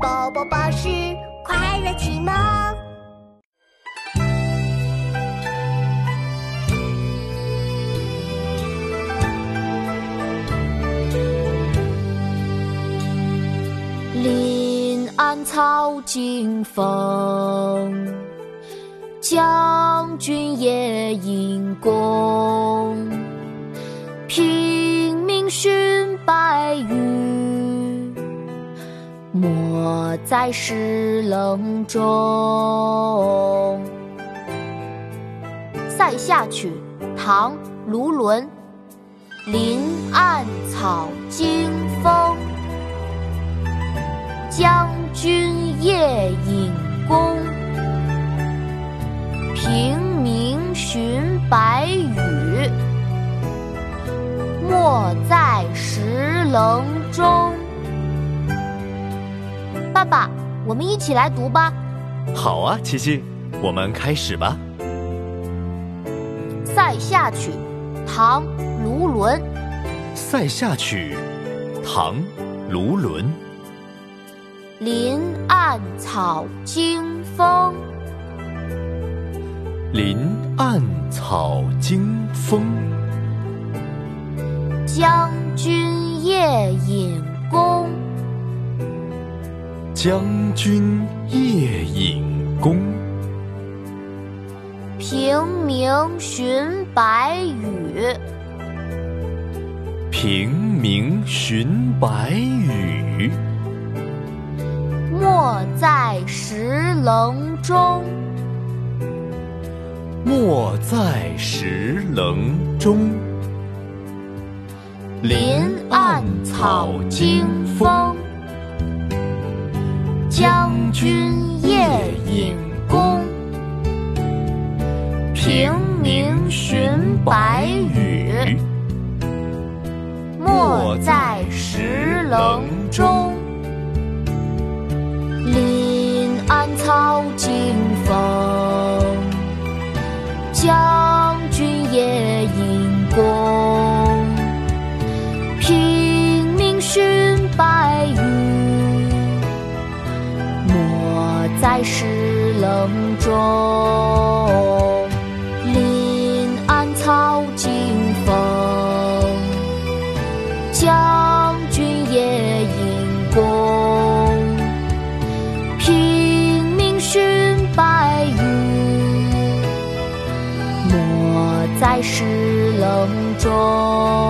宝宝巴士快乐启蒙。临安草惊风，将军夜引弓。没在石棱中。《塞下曲》唐·卢纶，林暗草惊风。将军夜引弓，平明寻白羽，没在石棱中。爸爸，我们一起来读吧。好啊，琪琪，我们开始吧。《塞下曲》唐·卢纶，《塞下曲》唐·卢纶。林暗草惊风，林暗草惊风。将军夜引弓，将军夜引弓。平明寻白羽，平明寻白羽。没在石棱中，没在石棱中。林暗草惊风，将军夜引弓。平明寻白羽，没在石棱在石棱中。临暗草惊风，将军夜引弓。在石棱中。